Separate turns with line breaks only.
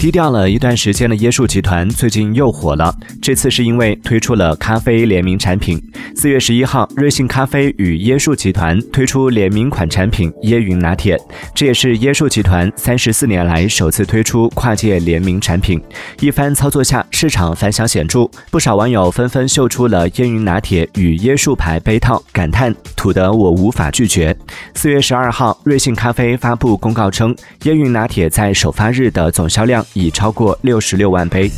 低调了一段时间的椰树集团最近又火了，这次是因为推出了咖啡联名产品。四月十一号，瑞幸咖啡与椰树集团推出联名款产品椰云拿铁，这也是椰树集团三十四年来首次推出跨界联名产品。一番操作下，市场反响显著，不少网友纷纷秀出了椰云拿铁与椰树牌杯套，感叹土得我无法拒绝。四月十二号，瑞幸咖啡发布公告称，椰云拿铁在首发日的总销量。已超过六十六万杯。